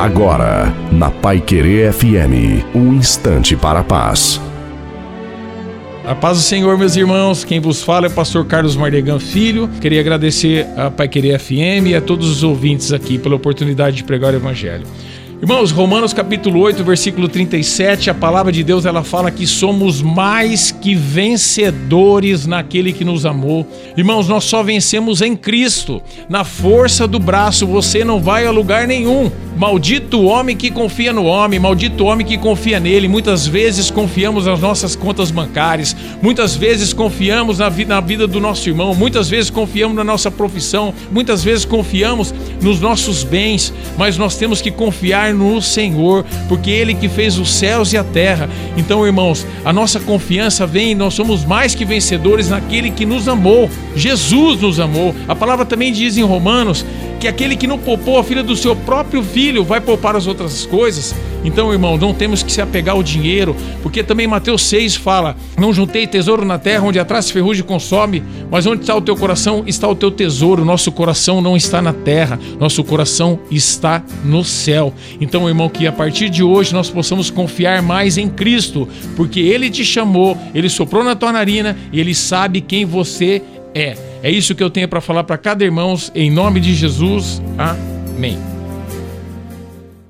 Agora, na Pai Querer FM, um instante para a paz. A paz do Senhor, meus irmãos. Quem vos fala é o pastor Carlos Mardegan Filho. Queria agradecer a Pai Querer FM e a todos os ouvintes aqui pela oportunidade de pregar o Evangelho. Irmãos, Romanos capítulo 8, versículo 37, a palavra de Deus ela fala que somos mais que vencedores naquele que nos amou. Irmãos, nós só vencemos em Cristo. Na força do braço você não vai a lugar nenhum. Maldito homem que confia no homem, maldito homem que confia nele. Muitas vezes confiamos nas nossas contas bancárias, muitas vezes confiamos na vida, na vida do nosso irmão, muitas vezes confiamos na nossa profissão, muitas vezes confiamos nos nossos bens, mas nós temos que confiar no Senhor, porque Ele que fez os céus e a terra. Então, irmãos, a nossa confiança vem, nós somos mais que vencedores naquele que nos amou. Jesus nos amou. A palavra também diz em Romanos que aquele que não poupou a filha do seu próprio filho vai poupar as outras coisas. Então, irmão, não temos que se apegar ao dinheiro, porque também Mateus 6 fala: Não juntei tesouro na terra onde atrás ferrugem consome, mas onde está o teu coração está o teu tesouro. Nosso coração não está na terra, nosso coração está no céu. Então, irmão, que a partir de hoje nós possamos confiar mais em Cristo, porque Ele te chamou, Ele soprou na tua narina e Ele sabe quem você é. É isso que eu tenho para falar para cada irmão, em nome de Jesus. Amém.